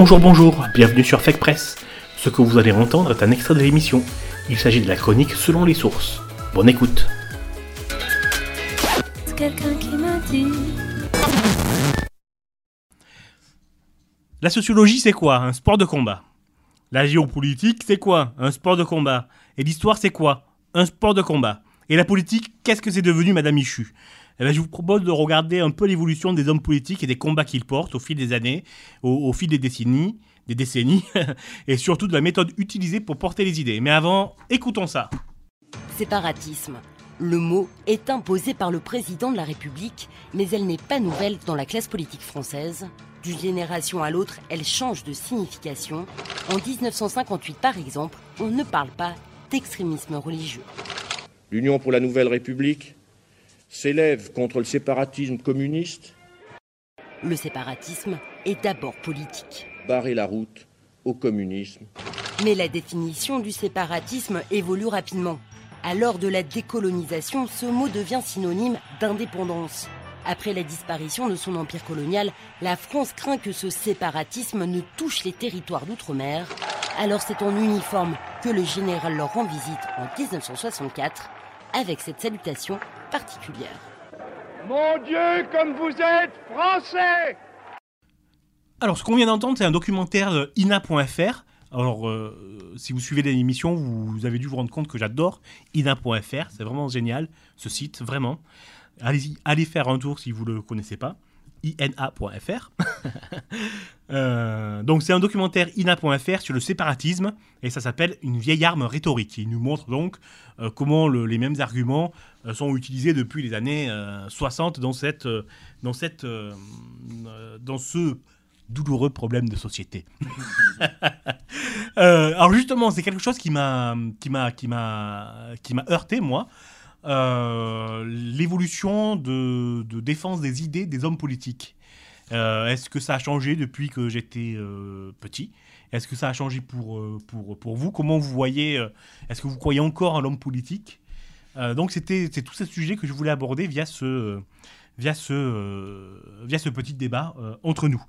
Bonjour, bonjour, bienvenue sur Fake Press. Ce que vous allez entendre est un extrait de l'émission. Il s'agit de la chronique selon les sources. Bonne écoute. quelqu'un qui m'a dit. La sociologie, c'est quoi? Un sport de combat. La géopolitique, c'est quoi? Un sport de combat. Et l'histoire, c'est quoi? Un sport de combat. Et la politique, qu'est-ce que c'est devenu, Madame Michu? Eh ben, Je vous propose de regarder un peu l'évolution des hommes politiques et des combats qu'ils portent au fil des années, au, au fil des décennies, des décennies, et surtout de la méthode utilisée pour porter les idées. Mais avant, écoutons ça. Séparatisme. Le mot est imposé par le président de la République, mais elle n'est pas nouvelle dans la classe politique française. D'une génération à l'autre, elle change de signification. En 1958, par exemple, on ne parle pas d'extrémisme religieux. L'Union pour la Nouvelle République s'élève contre le séparatisme communiste, Le séparatisme est d'abord politique. barrer la route au communisme. Mais la définition du séparatisme évolue rapidement. À l'heure de la décolonisation, ce mot devient synonyme d'indépendance. Après la disparition de son empire colonial, la France craint que ce séparatisme ne touche les territoires d'outre-mer. Alors c'est en uniforme que le général leur rend visite en 1964 avec cette salutation particulière. Mon Dieu, comme vous êtes français Alors, ce qu'on vient d'entendre, c'est un documentaire de ina.fr. Alors, euh, si vous suivez l'émission, vous, vous avez dû vous rendre compte que j'adore ina.fr. C'est vraiment génial, ce site, vraiment. Allez-y, allez faire un tour si vous ne le connaissez pas. ina.fr. Euh, donc, c'est un documentaire ina.fr sur le séparatisme et ça s'appelle Une vieille arme rhétorique. Il nous montre donc euh, comment le- les mêmes arguments euh, sont utilisés depuis les années euh, 60 dans, cette, euh, dans, cette, euh, euh, dans ce douloureux problème de société. Alors justement, c'est quelque chose qui m'a heurté moi. L'évolution de défense des idées des hommes politiques. Euh, Est-ce que ça a changé depuis que j'étais euh, petit? Est-ce que ça a changé pour, euh, pour, pour vous? Comment vous voyez Est-ce que vous croyez encore en l'homme politique? Donc c'était c'est tout ce sujet que je voulais aborder via ce via ce via ce petit débat entre nous.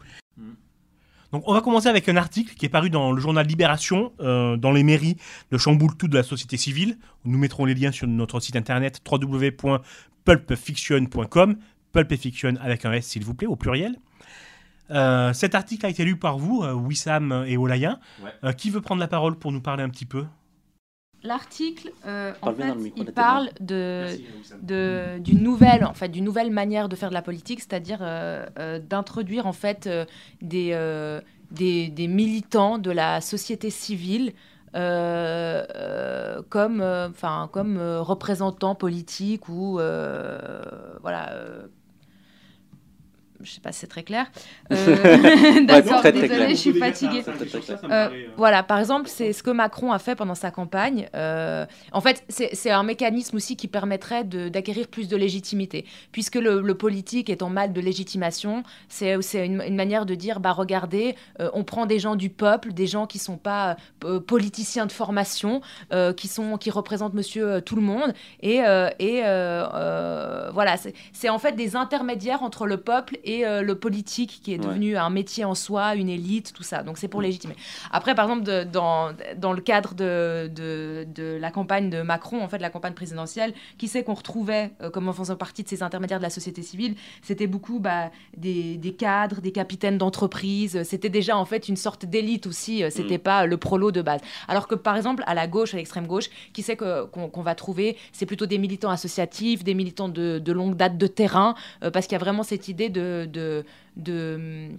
Donc on va commencer avec un article qui est paru dans le journal Libération, euh, dans les mairies de chamboule tout de la société civile. Nous mettrons les liens sur notre site internet www.pulpfiction.com, pulp et fiction avec un S s'il vous plaît, au pluriel. Euh, cet article a été lu par vous, euh, Wissam et Olaya. Euh, qui veut prendre la parole pour nous parler un petit peu? L'article, euh, en fait, il parle de, de- d'une nouvelle, en fait, d'une nouvelle manière de faire de la politique, c'est-à-dire euh, euh, d'introduire en fait euh, des, euh, des, des militants de la société civile euh, euh, comme, euh, enfin, comme euh, représentants politiques ou euh, voilà. Je sais pas si c'est très clair. Euh, D'accord, désolée, je suis fatiguée. Euh, voilà, par exemple, c'est ce que Macron a fait pendant sa campagne. Euh, en fait, c'est un mécanisme aussi qui permettrait d'acquérir plus de légitimité. Puisque le, le politique est en mal de légitimation, c'est c'est une, une manière de dire, bah regardez, euh, on prend des gens du peuple, des gens qui sont pas euh, politiciens de formation, euh, qui, sont, qui représentent monsieur euh, tout le monde. Et, euh, et euh, euh, voilà, c'est c'est en fait des intermédiaires entre le peuple et euh, le politique qui est Ouais. devenu un métier en soi, une élite, tout ça. Donc c'est pour légitimer. Après, par exemple, de- dans, dans le cadre de, de, de la campagne de Macron, en fait, la campagne présidentielle, qui sait qu'on retrouvait euh, comme en faisant partie de ces intermédiaires de la société civile C'était beaucoup bah, des, des cadres, des capitaines d'entreprise. C'était déjà en fait une sorte d'élite aussi. euh, C'était Mm. pas le prolo de base. Alors que par exemple, à la gauche, à l'extrême gauche, qui sait que- qu'on va trouver C'est plutôt des militants associatifs, des militants de, de longue date de terrain, euh, parce qu'il y a vraiment cette idée de, de, de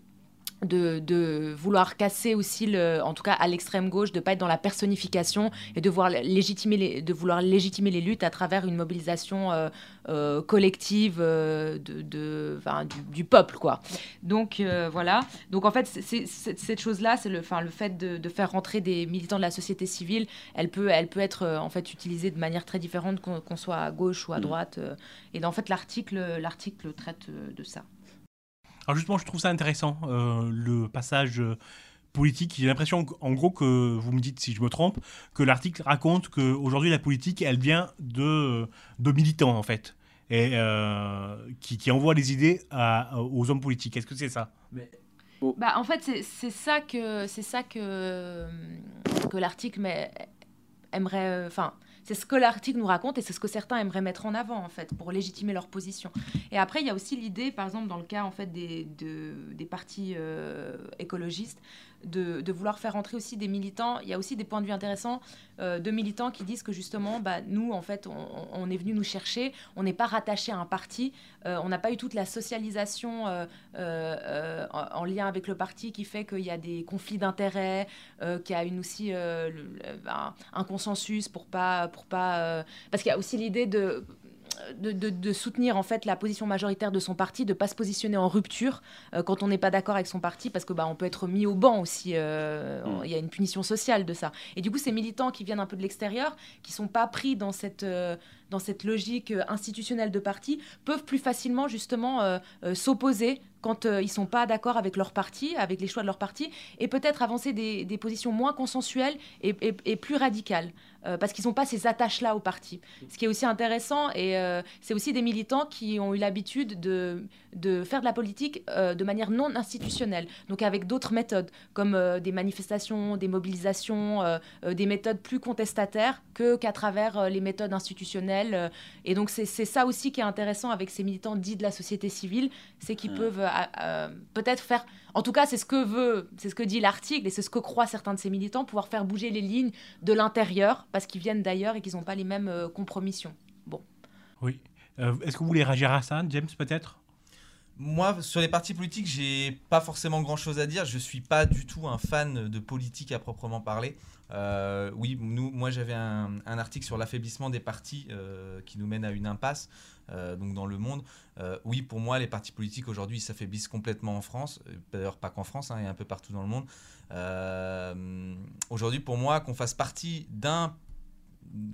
de, de vouloir casser aussi, le, en tout cas à l'extrême gauche, de ne pas être dans la personnification et de, voir légitimer les, de vouloir légitimer les luttes à travers une mobilisation euh, euh, collective euh, de, du, du peuple. Quoi. Donc voilà. Donc en fait, c'est- c'est- c'est- cette chose-là, c'est le, enfin, le fait de, de faire rentrer des militants de la société civile, elle peut, elle peut être en fait utilisée de manière très différente qu'on qu'on soit à gauche ou à Mm. droite. et en fait, l'article l'article traite de ça. Alors justement, je trouve ça intéressant, euh, le passage euh, politique. J'ai l'impression, en gros, que vous me dites si je me trompe, que l'article raconte qu'aujourd'hui la politique, elle vient de, de militants, en fait, et euh, qui, qui envoient les idées à- aux hommes politiques. Est-ce que c'est ça? Bah, en fait, c'est ça que, ça que, que l'article aimerait. Enfin. C'est ce que l'article nous raconte et c'est ce que certains aimeraient mettre en avant, en fait, pour légitimer leur position. Et après, il y a aussi l'idée, par exemple, dans le cas en fait, des, des partis euh, écologistes, de, vouloir faire entrer aussi des militants. Il y a aussi des points de vue intéressants euh, de militants qui disent que justement, bah, nous, en fait, on, est venu nous chercher, on n'est pas rattaché à un parti, euh, on n'a pas eu toute la socialisation en, lien avec le parti qui fait qu'il y a des conflits d'intérêts, qu'il y a une aussi un, consensus pour pas, pas, parce qu'il y a aussi l'idée de de, soutenir en fait la position majoritaire de son parti, de pas se positionner en rupture euh, quand on n'est pas d'accord avec son parti, parce que bah on peut être mis au banc aussi. Euh. Il y a une punition sociale de ça. Et du coup, ces militants qui viennent un peu de l'extérieur, qui sont pas pris dans cette euh, dans cette logique institutionnelle de parti, peuvent plus facilement justement s'opposer quand ils sont pas d'accord avec leur parti, avec les choix de leur parti, et peut-être avancer des, positions moins consensuelles et, plus radicales. Euh, parce qu'ils n'ont pas ces attaches-là au parti. Ce qui est aussi intéressant, et euh, c'est aussi des militants qui ont eu l'habitude de, de faire de la politique euh, de manière non institutionnelle, donc avec d'autres méthodes, comme des manifestations, des mobilisations, des méthodes plus contestataires que qu'à travers les méthodes institutionnelles. Et donc c'est ça aussi qui est intéressant avec ces militants dits de la société civile, c'est qu'ils peuvent peut-être faire en tout cas, c'est ce que veut, c'est ce que dit l'article et c'est ce que croient certains de ces militants, pouvoir faire bouger les lignes de l'intérieur parce qu'ils viennent d'ailleurs et qu'ils n'ont pas les mêmes euh, compromissions. Bon. Oui. Euh, est-ce que vous voulez réagir à ça, James, peut-être? Moi, sur les partis politiques, j'ai pas forcément grand chose à dire. Je suis pas du tout un fan de politique à proprement parler. Euh, oui, nous, moi j'avais un, article sur l'affaiblissement des partis qui nous mène à une impasse. Euh, donc dans le monde. Euh, oui, pour moi, les partis politiques aujourd'hui s'affaiblissent complètement en France, euh, d'ailleurs pas qu'en France, hein, et un peu partout dans le monde. aujourd'hui, pour moi, qu'on fasse partie d'un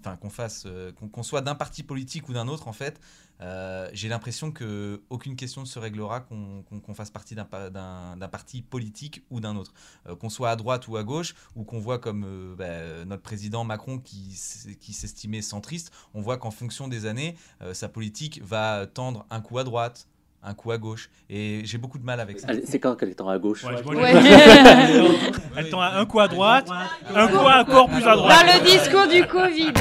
enfin qu'on fasse qu'on soit d'un parti politique ou d'un autre en fait euh, j'ai l'impression que aucune question ne se réglera qu'on fasse partie d'un parti politique ou d'un autre. Euh, qu'on soit à droite ou à gauche, ou qu'on voit comme euh, bah, notre président Macron qui, qui s'estimait centriste, on voit qu'en fonction des années, sa politique va tendre un coup à droite, un coup à gauche. Et j'ai beaucoup de mal avec ça. C'est quand qu'elle tend à gauche Elle tend un coup à droite, un coup encore plus à droite. Dans le discours du Covid.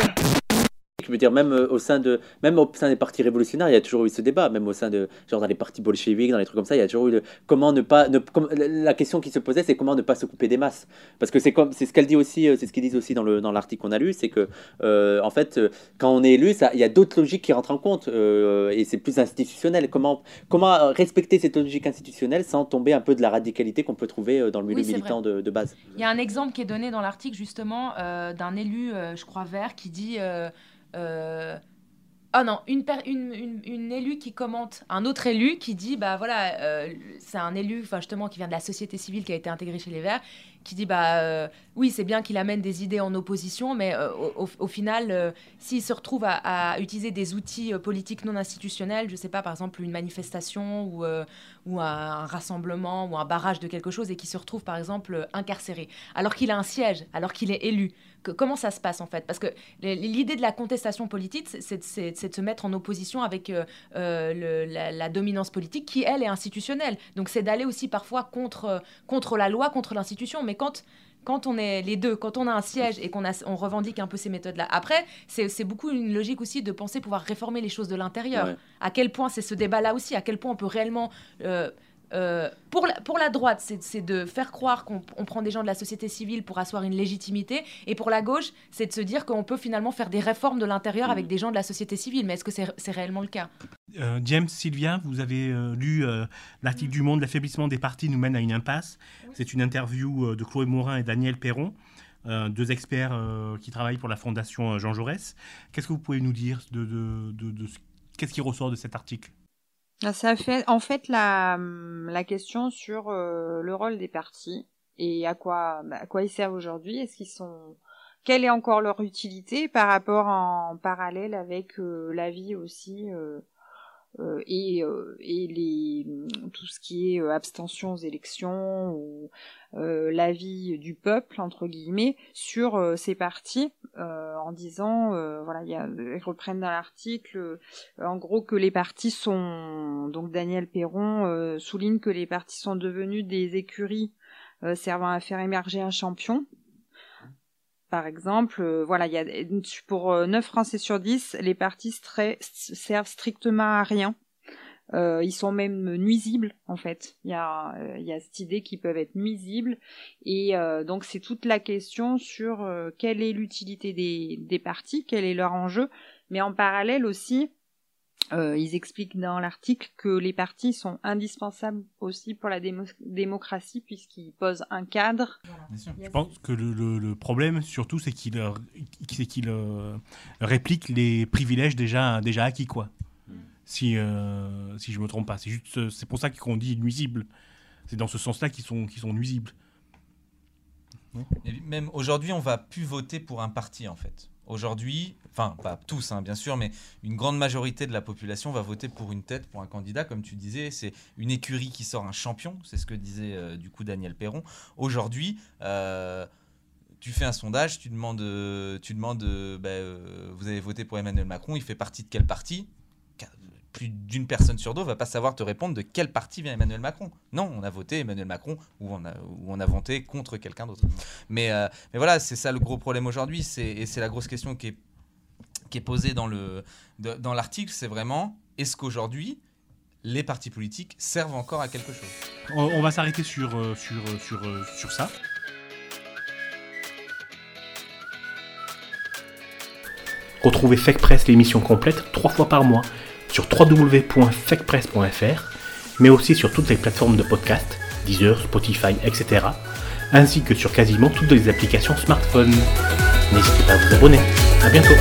Je veux dire, même euh, au sein de, même au sein des partis révolutionnaires, il y a toujours eu ce débat. Même au sein de, genre dans les partis bolcheviques, dans les trucs comme ça, il y a toujours eu le, comment ne pas, ne, la question qui se posait, c'est comment ne pas se couper des masses. Parce que c'est comme, c'est ce qu'elle dit aussi, euh, c'est ce qu'ils disent aussi dans le, dans l'article qu'on a lu, c'est que, euh, en fait, quand on est élu, ça, il y a d'autres logiques qui rentrent en compte et c'est plus institutionnel. Comment, comment respecter cette logique institutionnelle sans tomber un peu de la radicalité qu'on peut trouver dans le milieu militant de, de, base? Il y a un exemple qui est donné dans l'article justement d'un élu, je crois vert, qui dit euh, ah non, une, une, une, élue qui commente, un autre élu qui dit, bah voilà, euh, c'est un élu, justement, qui vient de la société civile, qui a été intégré chez les Verts, qui dit, bah euh, oui, c'est bien qu'il amène des idées en opposition, mais au, final, s'il se retrouve à, utiliser des outils politiques non institutionnels, je sais pas, par exemple une manifestation ou, un, rassemblement ou un barrage de quelque chose, et qui se retrouve par exemple incarcéré, alors qu'il a un siège, alors qu'il est élu, comment ça se passe en fait? Parce que l'idée de la contestation politique, c'est de se mettre en opposition avec euh, euh, la, dominance politique qui, elle, est institutionnelle. Donc c'est d'aller aussi parfois contre, contre la loi, contre l'institution. Mais quand quand on est les deux, quand on a un siège et qu'on on revendique un peu ces méthodes-là. Après, c'est beaucoup une logique aussi de penser pouvoir réformer les choses de l'intérieur. À quel point c'est ce débat-là aussi, à quel point on peut réellement euh, euh, pour, la, pour la droite, c'est de faire croire qu'on prend des gens de la société civile pour asseoir une légitimité. Et pour la gauche, c'est de se dire qu'on peut finalement faire des réformes de l'intérieur avec mm. des gens de la société civile. Mais est-ce que c'est réellement le cas? Euh, James, Sylvia, vous avez euh, lu l'article du Monde, l'affaiblissement des partis nous mène à une impasse. C'est une interview de Chloé Morin et Daniel Perron. deux experts qui travaillent pour la Fondation Jean Jaurès. Qu'est-ce que vous pouvez nous dire de, de, de, de qu'est-ce qui ressort de cet article? Ça fait en fait la, la question sur euh, le rôle des partis et à quoi à quoi ils servent aujourd'hui. Est-ce qu'ils sont quelle est encore leur utilité par rapport en parallèle avec euh, la vie aussi euh, euh, et, euh, et les, tout ce qui est euh, abstention aux élections ou l'avis du peuple entre guillemets sur ces partis en disant, voilà, y a, ils reprennent dans l'article, en gros que les partis sont, donc Daniel Perron souligne que les partis sont devenus des écuries servant à faire émerger un champion. Par exemple, voilà, il y a pour 9 Français sur 10, les partis servent strictement à rien. Euh, ils sont même nuisibles en fait. Il y a, euh, il y a cette idée qu'ils peuvent être nuisibles et euh, donc c'est toute la question sur euh, quelle est l'utilité des, des partis, quel est leur enjeu, mais en parallèle aussi. Ils expliquent dans l'article que les partis sont indispensables aussi pour la démocratie puisqu'ils posent un cadre. Je pense que le, le, le problème surtout c'est qu'ils qu répliquent les privilèges déjà, déjà acquis quoi si, euh, si je me trompe pas. C'est juste, euh, c'est pour ça qu'on dit nuisible. C'est dans ce sens-là qu'ils sont, qu'ils sont nuisibles. même aujourd'hui, on va plus voter pour un parti en fait. Aujourd'hui, enfin pas tous hein, bien sûr, mais une grande majorité de la population va voter pour une tête, pour un candidat, comme tu disais, c'est une écurie qui sort un champion, c'est ce que disait euh, du coup Daniel Perron. Aujourd'hui, tu fais un sondage, tu demandes, tu demandes, bah, vous avez voté pour Emmanuel Macron, il fait partie de quel parti? Plus d'une personne sur deux va pas savoir te répondre de quel parti vient Emmanuel Macron. Non, on a voté Emmanuel Macron ou on a, ou on a voté contre quelqu'un d'autre. Mais, euh, mais voilà, c'est ça le gros problème aujourd'hui. Et c'est la grosse question qui est, qui est posée dans l'article. Dans c'est vraiment, est-ce qu'aujourd'hui, les partis politiques servent encore à quelque chose? On, va s'arrêter sur, euh, sur, euh, sur, sur ça. Retrouvez Fake Press, l'émission complète, trois fois par mois sur www.factpress.fr, mais aussi sur toutes les plateformes de podcast, Deezer, Spotify, etc., ainsi que sur quasiment toutes les applications smartphone. N'hésitez pas à vous abonner. À bientôt.